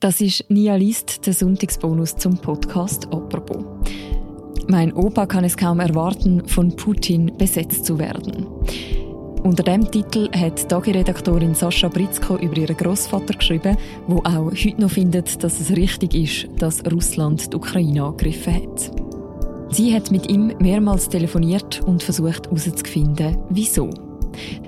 Das ist Nia List, der Sonntagsbonus zum Podcast «Apropos». Mein Opa kann es kaum erwarten, von Putin besetzt zu werden. Unter dem Titel hat Tagi-Redaktorin Sascha Britzko über ihren Großvater geschrieben, wo auch heute noch findet, dass es richtig ist, dass Russland die Ukraine angegriffen hat. Sie hat mit ihm mehrmals telefoniert und versucht herauszufinden, wieso.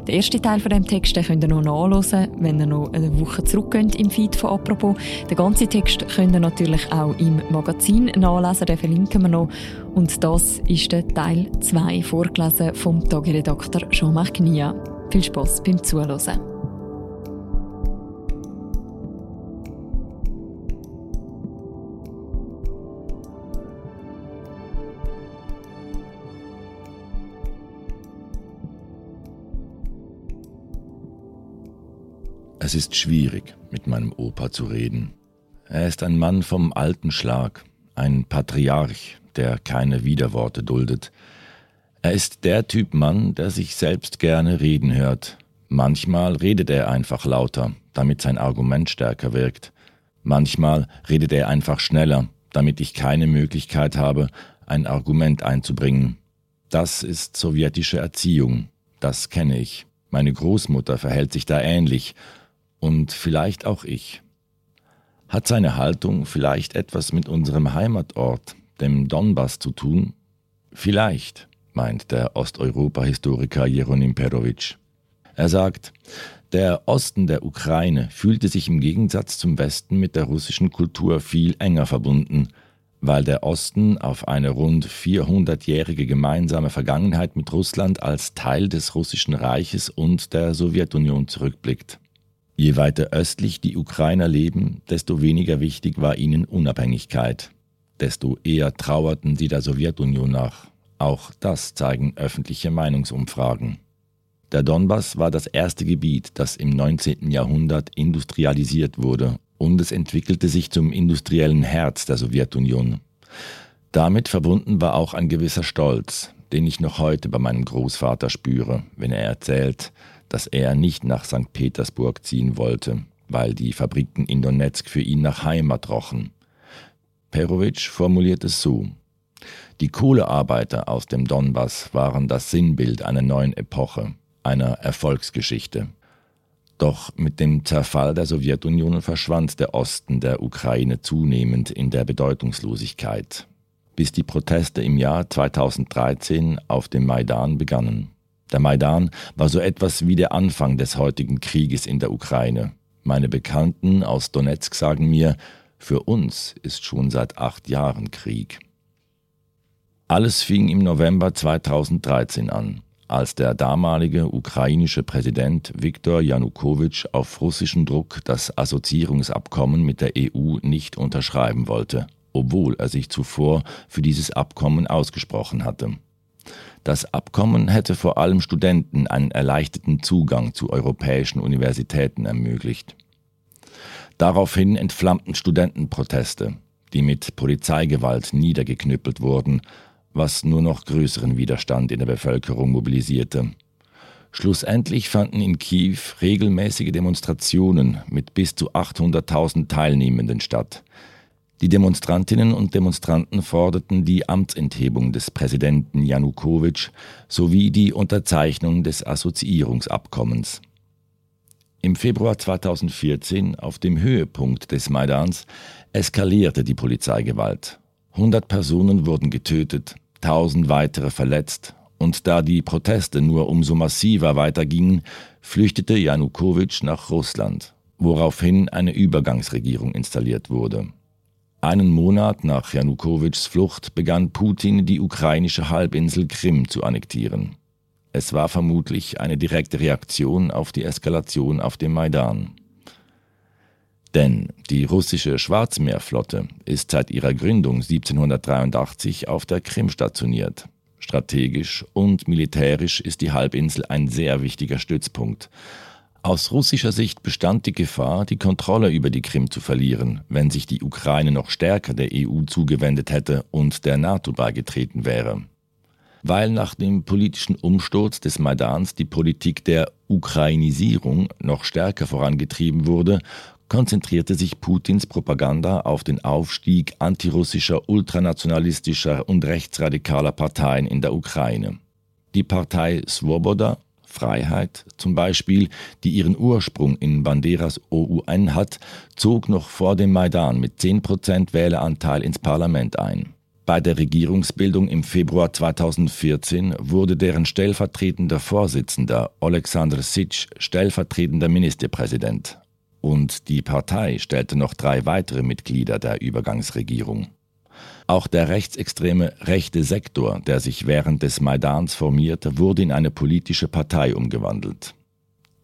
Den ersten Teil von dem Text könnt ihr noch nachlesen, wenn ihr noch eine Woche zurückgeht im Feed von «Apropos». Den ganzen Text könnt ihr natürlich auch im Magazin nachlesen, den verlinken wir noch. Und das ist der Teil 2, vorgelesen vom Tagiredakteur Jean-Marc Nia. Viel Spass beim Zuhören. Es ist schwierig, mit meinem Opa zu reden. Er ist ein Mann vom alten Schlag, ein Patriarch, der keine Widerworte duldet. Er ist der Typ Mann, der sich selbst gerne reden hört. Manchmal redet er einfach lauter, damit sein Argument stärker wirkt. Manchmal redet er einfach schneller, damit ich keine Möglichkeit habe, ein Argument einzubringen. Das ist sowjetische Erziehung, das kenne ich. Meine Großmutter verhält sich da ähnlich, und vielleicht auch ich. Hat seine Haltung vielleicht etwas mit unserem Heimatort, dem Donbass, zu tun? Vielleicht, meint der Osteuropa-Historiker Jeronim Perovic. Er sagt, der Osten der Ukraine fühlte sich im Gegensatz zum Westen mit der russischen Kultur viel enger verbunden, weil der Osten auf eine rund 400-jährige gemeinsame Vergangenheit mit Russland als Teil des russischen Reiches und der Sowjetunion zurückblickt. Je weiter östlich die Ukrainer leben, desto weniger wichtig war ihnen Unabhängigkeit, desto eher trauerten sie der Sowjetunion nach. Auch das zeigen öffentliche Meinungsumfragen. Der Donbass war das erste Gebiet, das im 19. Jahrhundert industrialisiert wurde, und es entwickelte sich zum industriellen Herz der Sowjetunion. Damit verbunden war auch ein gewisser Stolz, den ich noch heute bei meinem Großvater spüre, wenn er erzählt, dass er nicht nach St. Petersburg ziehen wollte, weil die Fabriken in Donetsk für ihn nach Heimat rochen. Perovic formuliert es so. Die Kohlearbeiter aus dem Donbass waren das Sinnbild einer neuen Epoche, einer Erfolgsgeschichte. Doch mit dem Zerfall der Sowjetunion verschwand der Osten der Ukraine zunehmend in der Bedeutungslosigkeit, bis die Proteste im Jahr 2013 auf dem Maidan begannen. Der Maidan war so etwas wie der Anfang des heutigen Krieges in der Ukraine. Meine Bekannten aus Donetsk sagen mir, für uns ist schon seit acht Jahren Krieg. Alles fing im November 2013 an, als der damalige ukrainische Präsident Viktor Janukowitsch auf russischen Druck das Assoziierungsabkommen mit der EU nicht unterschreiben wollte, obwohl er sich zuvor für dieses Abkommen ausgesprochen hatte. Das Abkommen hätte vor allem Studenten einen erleichterten Zugang zu europäischen Universitäten ermöglicht. Daraufhin entflammten Studentenproteste, die mit Polizeigewalt niedergeknüppelt wurden, was nur noch größeren Widerstand in der Bevölkerung mobilisierte. Schlussendlich fanden in Kiew regelmäßige Demonstrationen mit bis zu 800.000 Teilnehmenden statt, die Demonstrantinnen und Demonstranten forderten die Amtsenthebung des Präsidenten Janukowitsch sowie die Unterzeichnung des Assoziierungsabkommens. Im Februar 2014, auf dem Höhepunkt des Maidans, eskalierte die Polizeigewalt. 100 Personen wurden getötet, 1000 weitere verletzt, und da die Proteste nur umso massiver weitergingen, flüchtete Janukowitsch nach Russland, woraufhin eine Übergangsregierung installiert wurde. Einen Monat nach Janukowitschs Flucht begann Putin, die ukrainische Halbinsel Krim zu annektieren. Es war vermutlich eine direkte Reaktion auf die Eskalation auf dem Maidan. Denn die russische Schwarzmeerflotte ist seit ihrer Gründung 1783 auf der Krim stationiert. Strategisch und militärisch ist die Halbinsel ein sehr wichtiger Stützpunkt, aus russischer Sicht bestand die Gefahr, die Kontrolle über die Krim zu verlieren, wenn sich die Ukraine noch stärker der EU zugewendet hätte und der NATO beigetreten wäre. Weil nach dem politischen Umsturz des Maidans die Politik der Ukrainisierung noch stärker vorangetrieben wurde, konzentrierte sich Putins Propaganda auf den Aufstieg antirussischer, ultranationalistischer und rechtsradikaler Parteien in der Ukraine. Die Partei Svoboda, Freiheit zum Beispiel, die ihren Ursprung in Banderas OUN hat, zog noch vor dem Maidan mit 10% Wähleranteil ins Parlament ein. Bei der Regierungsbildung im Februar 2014 wurde deren stellvertretender Vorsitzender Alexander Sitsch stellvertretender Ministerpräsident. Und die Partei stellte noch drei weitere Mitglieder der Übergangsregierung. Auch der rechtsextreme rechte Sektor, der sich während des Maidans formierte, wurde in eine politische Partei umgewandelt.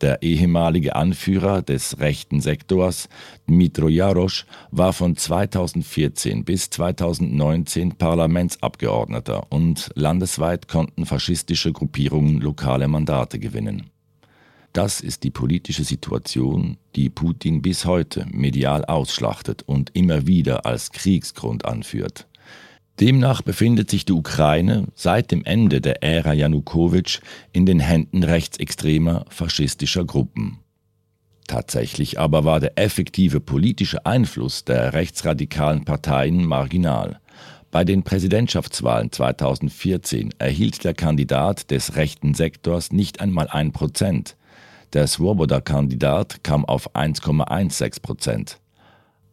Der ehemalige Anführer des rechten Sektors, Dmitro Jarosch, war von 2014 bis 2019 Parlamentsabgeordneter und landesweit konnten faschistische Gruppierungen lokale Mandate gewinnen. Das ist die politische Situation, die Putin bis heute medial ausschlachtet und immer wieder als Kriegsgrund anführt. Demnach befindet sich die Ukraine seit dem Ende der Ära Janukowitsch in den Händen rechtsextremer faschistischer Gruppen. Tatsächlich aber war der effektive politische Einfluss der rechtsradikalen Parteien marginal. Bei den Präsidentschaftswahlen 2014 erhielt der Kandidat des rechten Sektors nicht einmal ein Prozent. Der Swoboda-Kandidat kam auf 1,16 Prozent.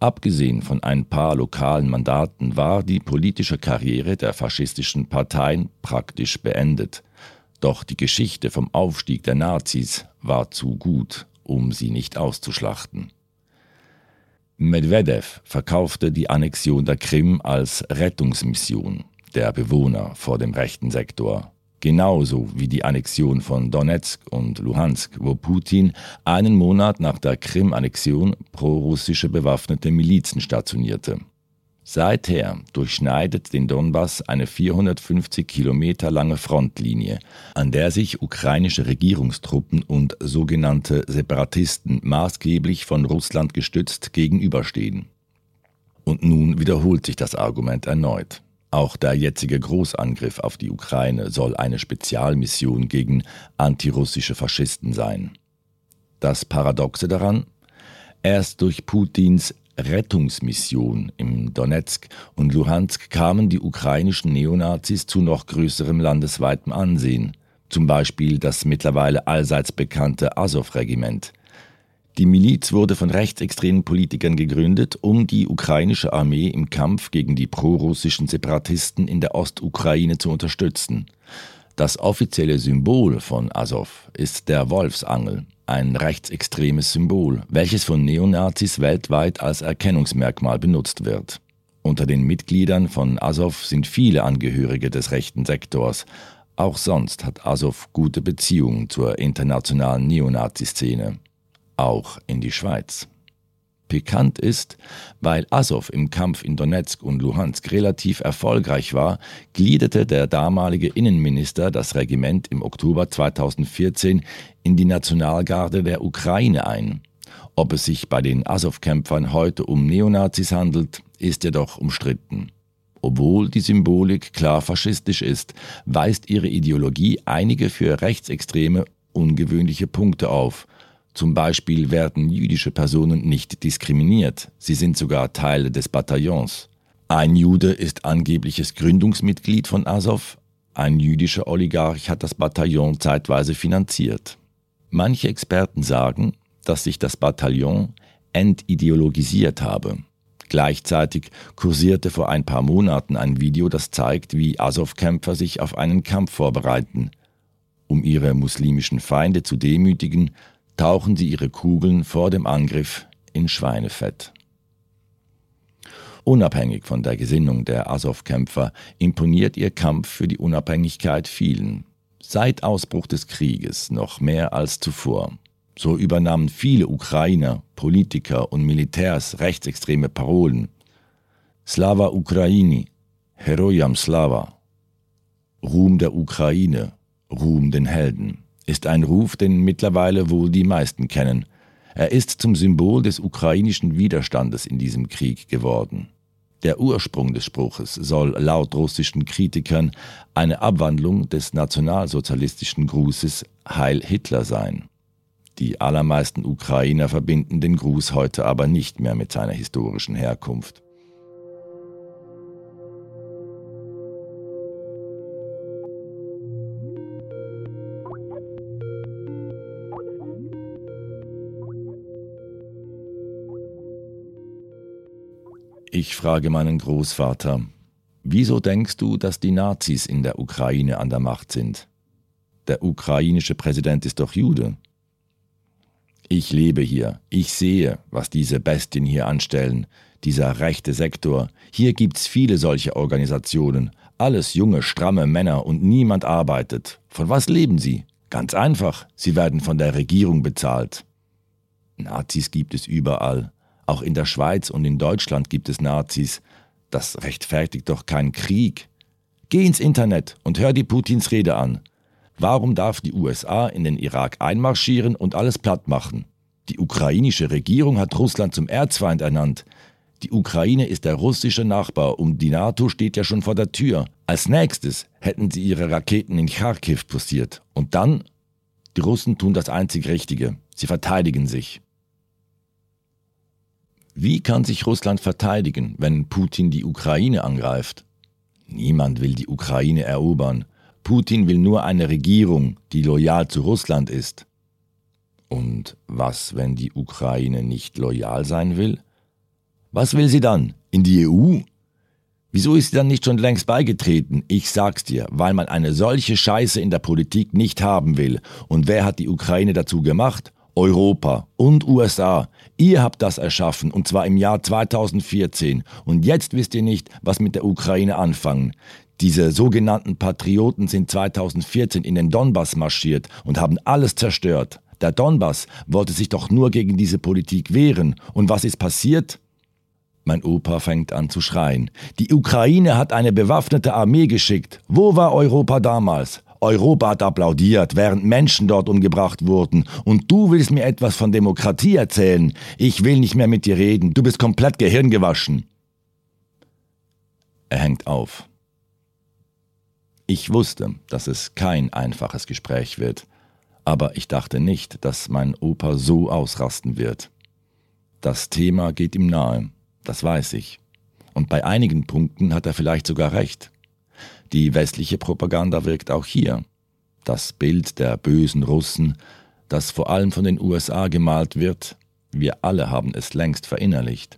Abgesehen von ein paar lokalen Mandaten war die politische Karriere der faschistischen Parteien praktisch beendet. Doch die Geschichte vom Aufstieg der Nazis war zu gut, um sie nicht auszuschlachten. Medvedev verkaufte die Annexion der Krim als Rettungsmission der Bewohner vor dem rechten Sektor genauso wie die Annexion von Donetsk und Luhansk, wo Putin einen Monat nach der Krim-Annexion prorussische bewaffnete Milizen stationierte. Seither durchschneidet den Donbass eine 450 Kilometer lange Frontlinie, an der sich ukrainische Regierungstruppen und sogenannte Separatisten maßgeblich von Russland gestützt gegenüberstehen. Und nun wiederholt sich das Argument erneut. Auch der jetzige Großangriff auf die Ukraine soll eine Spezialmission gegen antirussische Faschisten sein. Das Paradoxe daran? Erst durch Putins Rettungsmission im Donetsk und Luhansk kamen die ukrainischen Neonazis zu noch größerem landesweitem Ansehen, zum Beispiel das mittlerweile allseits bekannte Azov-Regiment – die Miliz wurde von rechtsextremen Politikern gegründet, um die ukrainische Armee im Kampf gegen die prorussischen Separatisten in der Ostukraine zu unterstützen. Das offizielle Symbol von Azov ist der Wolfsangel, ein rechtsextremes Symbol, welches von Neonazis weltweit als Erkennungsmerkmal benutzt wird. Unter den Mitgliedern von Azov sind viele Angehörige des rechten Sektors. Auch sonst hat Azov gute Beziehungen zur internationalen Neonazi-Szene auch in die Schweiz. Pikant ist, weil Azov im Kampf in Donetsk und Luhansk relativ erfolgreich war, gliederte der damalige Innenminister das Regiment im Oktober 2014 in die Nationalgarde der Ukraine ein. Ob es sich bei den Azov-Kämpfern heute um Neonazis handelt, ist jedoch umstritten. Obwohl die Symbolik klar faschistisch ist, weist ihre Ideologie einige für Rechtsextreme ungewöhnliche Punkte auf, zum Beispiel werden jüdische Personen nicht diskriminiert, sie sind sogar Teil des Bataillons. Ein Jude ist angebliches Gründungsmitglied von Azov, ein jüdischer Oligarch hat das Bataillon zeitweise finanziert. Manche Experten sagen, dass sich das Bataillon entideologisiert habe. Gleichzeitig kursierte vor ein paar Monaten ein Video, das zeigt, wie Azov-Kämpfer sich auf einen Kampf vorbereiten. Um ihre muslimischen Feinde zu demütigen, tauchen sie ihre Kugeln vor dem Angriff in Schweinefett. Unabhängig von der Gesinnung der Azov-Kämpfer imponiert ihr Kampf für die Unabhängigkeit vielen. Seit Ausbruch des Krieges noch mehr als zuvor. So übernahmen viele Ukrainer, Politiker und Militärs rechtsextreme Parolen. Slava Ukraini, Heroyam Slava. Ruhm der Ukraine, Ruhm den Helden ist ein Ruf, den mittlerweile wohl die meisten kennen. Er ist zum Symbol des ukrainischen Widerstandes in diesem Krieg geworden. Der Ursprung des Spruches soll laut russischen Kritikern eine Abwandlung des nationalsozialistischen Grußes Heil Hitler sein. Die allermeisten Ukrainer verbinden den Gruß heute aber nicht mehr mit seiner historischen Herkunft. Ich frage meinen Großvater, wieso denkst du, dass die Nazis in der Ukraine an der Macht sind? Der ukrainische Präsident ist doch Jude. Ich lebe hier, ich sehe, was diese Bestien hier anstellen, dieser rechte Sektor. Hier gibt's viele solche Organisationen, alles junge, stramme Männer und niemand arbeitet. Von was leben sie? Ganz einfach, sie werden von der Regierung bezahlt. Nazis gibt es überall. Auch in der Schweiz und in Deutschland gibt es Nazis. Das rechtfertigt doch keinen Krieg. Geh ins Internet und hör die Putins Rede an. Warum darf die USA in den Irak einmarschieren und alles platt machen? Die ukrainische Regierung hat Russland zum Erzfeind ernannt. Die Ukraine ist der russische Nachbar und die NATO steht ja schon vor der Tür. Als nächstes hätten sie ihre Raketen in Kharkiv postiert. Und dann? Die Russen tun das einzig Richtige. Sie verteidigen sich. Wie kann sich Russland verteidigen, wenn Putin die Ukraine angreift? Niemand will die Ukraine erobern. Putin will nur eine Regierung, die loyal zu Russland ist. Und was, wenn die Ukraine nicht loyal sein will? Was will sie dann? In die EU? Wieso ist sie dann nicht schon längst beigetreten? Ich sag's dir, weil man eine solche Scheiße in der Politik nicht haben will. Und wer hat die Ukraine dazu gemacht? Europa und USA. Ihr habt das erschaffen, und zwar im Jahr 2014. Und jetzt wisst ihr nicht, was mit der Ukraine anfangen. Diese sogenannten Patrioten sind 2014 in den Donbass marschiert und haben alles zerstört. Der Donbass wollte sich doch nur gegen diese Politik wehren. Und was ist passiert? Mein Opa fängt an zu schreien. Die Ukraine hat eine bewaffnete Armee geschickt. Wo war Europa damals? Europa hat applaudiert, während Menschen dort umgebracht wurden. Und du willst mir etwas von Demokratie erzählen. Ich will nicht mehr mit dir reden. Du bist komplett gehirngewaschen. Er hängt auf. Ich wusste, dass es kein einfaches Gespräch wird, aber ich dachte nicht, dass mein Opa so ausrasten wird. Das Thema geht ihm nahe, das weiß ich. Und bei einigen Punkten hat er vielleicht sogar recht. Die westliche Propaganda wirkt auch hier. Das Bild der bösen Russen, das vor allem von den USA gemalt wird, wir alle haben es längst verinnerlicht.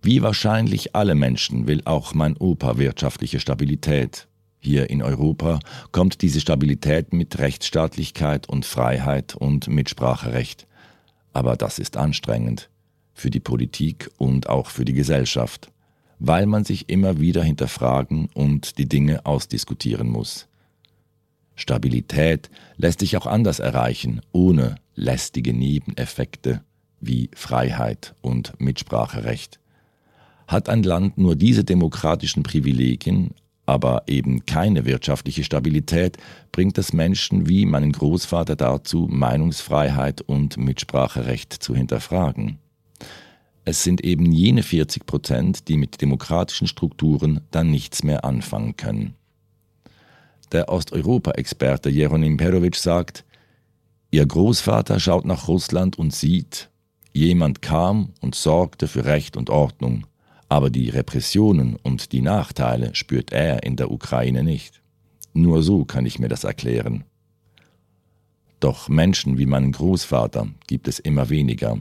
Wie wahrscheinlich alle Menschen will auch mein Opa wirtschaftliche Stabilität. Hier in Europa kommt diese Stabilität mit Rechtsstaatlichkeit und Freiheit und Mitspracherecht. Aber das ist anstrengend für die Politik und auch für die Gesellschaft weil man sich immer wieder hinterfragen und die Dinge ausdiskutieren muss. Stabilität lässt sich auch anders erreichen, ohne lästige Nebeneffekte wie Freiheit und Mitspracherecht. Hat ein Land nur diese demokratischen Privilegien, aber eben keine wirtschaftliche Stabilität, bringt es Menschen wie meinen Großvater dazu, Meinungsfreiheit und Mitspracherecht zu hinterfragen. Es sind eben jene 40 Prozent, die mit demokratischen Strukturen dann nichts mehr anfangen können. Der Osteuropa-Experte Jeronim Perovic sagt, Ihr Großvater schaut nach Russland und sieht, jemand kam und sorgte für Recht und Ordnung, aber die Repressionen und die Nachteile spürt er in der Ukraine nicht. Nur so kann ich mir das erklären. Doch Menschen wie meinen Großvater gibt es immer weniger.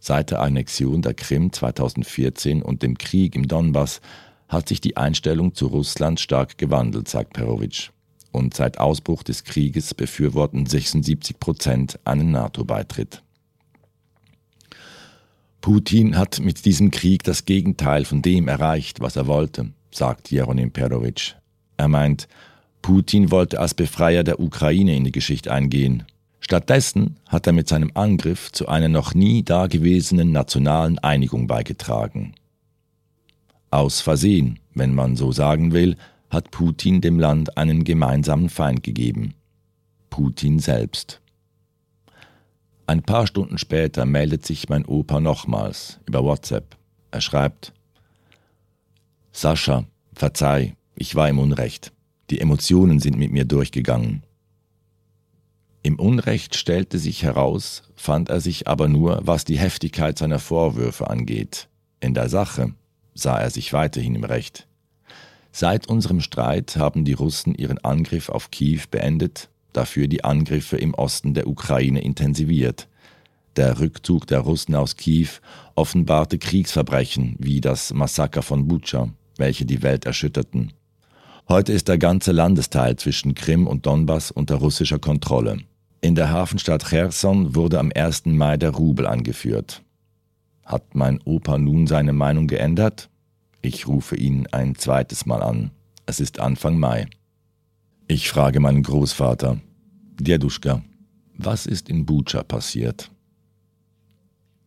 Seit der Annexion der Krim 2014 und dem Krieg im Donbass hat sich die Einstellung zu Russland stark gewandelt, sagt Perovic. Und seit Ausbruch des Krieges befürworten 76 Prozent einen NATO-Beitritt. Putin hat mit diesem Krieg das Gegenteil von dem erreicht, was er wollte, sagt Jeronim Perovic. Er meint, Putin wollte als Befreier der Ukraine in die Geschichte eingehen Stattdessen hat er mit seinem Angriff zu einer noch nie dagewesenen nationalen Einigung beigetragen. Aus Versehen, wenn man so sagen will, hat Putin dem Land einen gemeinsamen Feind gegeben. Putin selbst. Ein paar Stunden später meldet sich mein Opa nochmals über WhatsApp. Er schreibt Sascha, verzeih, ich war im Unrecht. Die Emotionen sind mit mir durchgegangen. Im Unrecht stellte sich heraus, fand er sich aber nur, was die Heftigkeit seiner Vorwürfe angeht. In der Sache sah er sich weiterhin im Recht. Seit unserem Streit haben die Russen ihren Angriff auf Kiew beendet, dafür die Angriffe im Osten der Ukraine intensiviert. Der Rückzug der Russen aus Kiew offenbarte Kriegsverbrechen wie das Massaker von Butscha, welche die Welt erschütterten. Heute ist der ganze Landesteil zwischen Krim und Donbass unter russischer Kontrolle. In der Hafenstadt Cherson wurde am 1. Mai der Rubel angeführt. Hat mein Opa nun seine Meinung geändert? Ich rufe ihn ein zweites Mal an. Es ist Anfang Mai. Ich frage meinen Großvater, Djeduschka, was ist in Bucha passiert?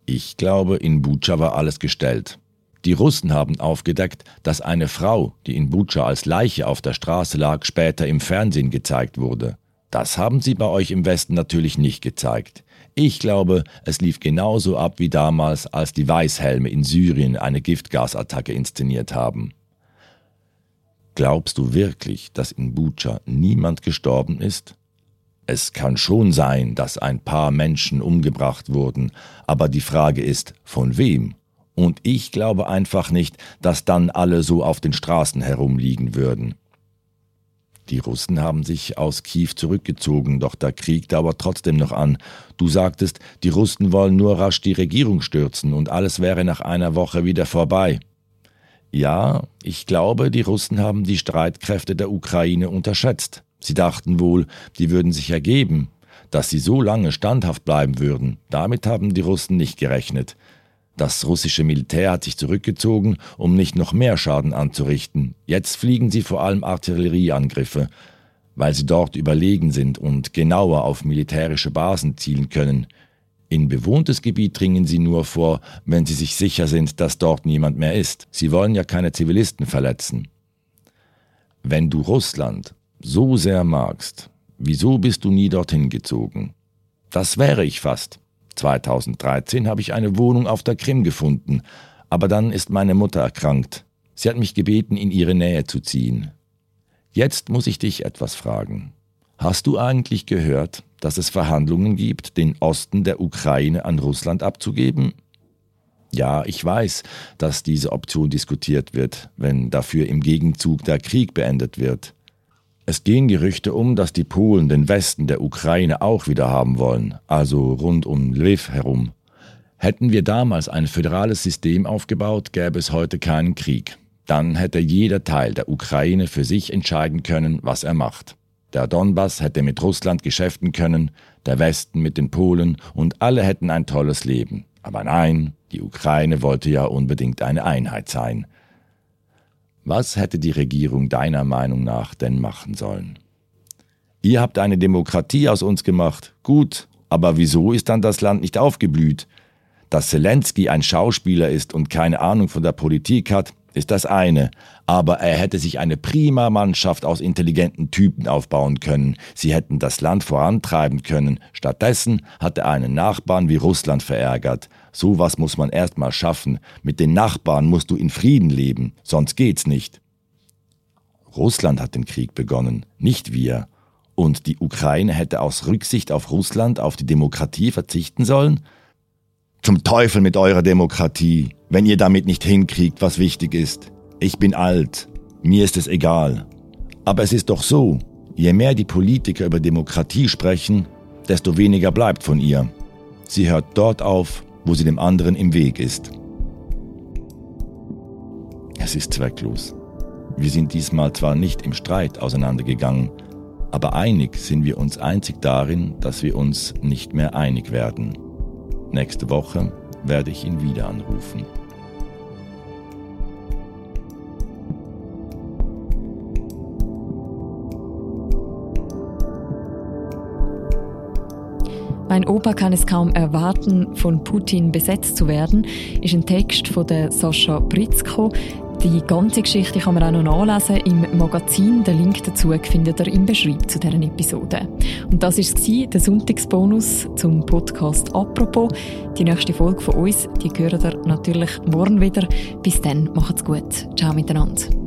Ich glaube, in Bucha war alles gestellt. Die Russen haben aufgedeckt, dass eine Frau, die in Bucha als Leiche auf der Straße lag, später im Fernsehen gezeigt wurde. Das haben sie bei euch im Westen natürlich nicht gezeigt. Ich glaube, es lief genauso ab wie damals, als die Weißhelme in Syrien eine Giftgasattacke inszeniert haben. Glaubst du wirklich, dass in Bucha niemand gestorben ist? Es kann schon sein, dass ein paar Menschen umgebracht wurden, aber die Frage ist, von wem? Und ich glaube einfach nicht, dass dann alle so auf den Straßen herumliegen würden. Die Russen haben sich aus Kiew zurückgezogen, doch der Krieg dauert trotzdem noch an. Du sagtest, die Russen wollen nur rasch die Regierung stürzen und alles wäre nach einer Woche wieder vorbei. Ja, ich glaube, die Russen haben die Streitkräfte der Ukraine unterschätzt. Sie dachten wohl, die würden sich ergeben, dass sie so lange standhaft bleiben würden. Damit haben die Russen nicht gerechnet. Das russische Militär hat sich zurückgezogen, um nicht noch mehr Schaden anzurichten. Jetzt fliegen sie vor allem Artillerieangriffe, weil sie dort überlegen sind und genauer auf militärische Basen zielen können. In bewohntes Gebiet dringen sie nur vor, wenn sie sich sicher sind, dass dort niemand mehr ist. Sie wollen ja keine Zivilisten verletzen. Wenn du Russland so sehr magst, wieso bist du nie dorthin gezogen? Das wäre ich fast. 2013 habe ich eine Wohnung auf der Krim gefunden, aber dann ist meine Mutter erkrankt. Sie hat mich gebeten, in ihre Nähe zu ziehen. Jetzt muss ich dich etwas fragen. Hast du eigentlich gehört, dass es Verhandlungen gibt, den Osten der Ukraine an Russland abzugeben? Ja, ich weiß, dass diese Option diskutiert wird, wenn dafür im Gegenzug der Krieg beendet wird. Es gehen Gerüchte um, dass die Polen den Westen der Ukraine auch wieder haben wollen, also rund um Lviv herum. Hätten wir damals ein föderales System aufgebaut, gäbe es heute keinen Krieg. Dann hätte jeder Teil der Ukraine für sich entscheiden können, was er macht. Der Donbass hätte mit Russland geschäften können, der Westen mit den Polen und alle hätten ein tolles Leben. Aber nein, die Ukraine wollte ja unbedingt eine Einheit sein. Was hätte die Regierung deiner Meinung nach denn machen sollen? Ihr habt eine Demokratie aus uns gemacht. Gut, aber wieso ist dann das Land nicht aufgeblüht? Dass Zelensky ein Schauspieler ist und keine Ahnung von der Politik hat, ist das eine, aber er hätte sich eine prima Mannschaft aus intelligenten Typen aufbauen können, sie hätten das Land vorantreiben können, stattdessen hat er einen Nachbarn wie Russland verärgert. Sowas muss man erst mal schaffen, mit den Nachbarn musst du in Frieden leben, sonst geht's nicht. Russland hat den Krieg begonnen, nicht wir. Und die Ukraine hätte aus Rücksicht auf Russland auf die Demokratie verzichten sollen? Zum Teufel mit eurer Demokratie, wenn ihr damit nicht hinkriegt, was wichtig ist. Ich bin alt, mir ist es egal. Aber es ist doch so, je mehr die Politiker über Demokratie sprechen, desto weniger bleibt von ihr. Sie hört dort auf, wo sie dem anderen im Weg ist. Es ist zwecklos. Wir sind diesmal zwar nicht im Streit auseinandergegangen, aber einig sind wir uns einzig darin, dass wir uns nicht mehr einig werden. Nächste Woche werde ich ihn wieder anrufen. Mein Opa kann es kaum erwarten, von Putin besetzt zu werden, ist ein Text von der Sascha Britzko. Die ganze Geschichte kann man auch noch nachlesen im Magazin. Den Link dazu findet ihr im Beschreibung zu dieser Episode. Und das war der Sonntagsbonus zum Podcast «Apropos». Die nächste Folge von uns, die hören ihr natürlich morgen wieder. Bis dann, macht's gut. Ciao miteinander.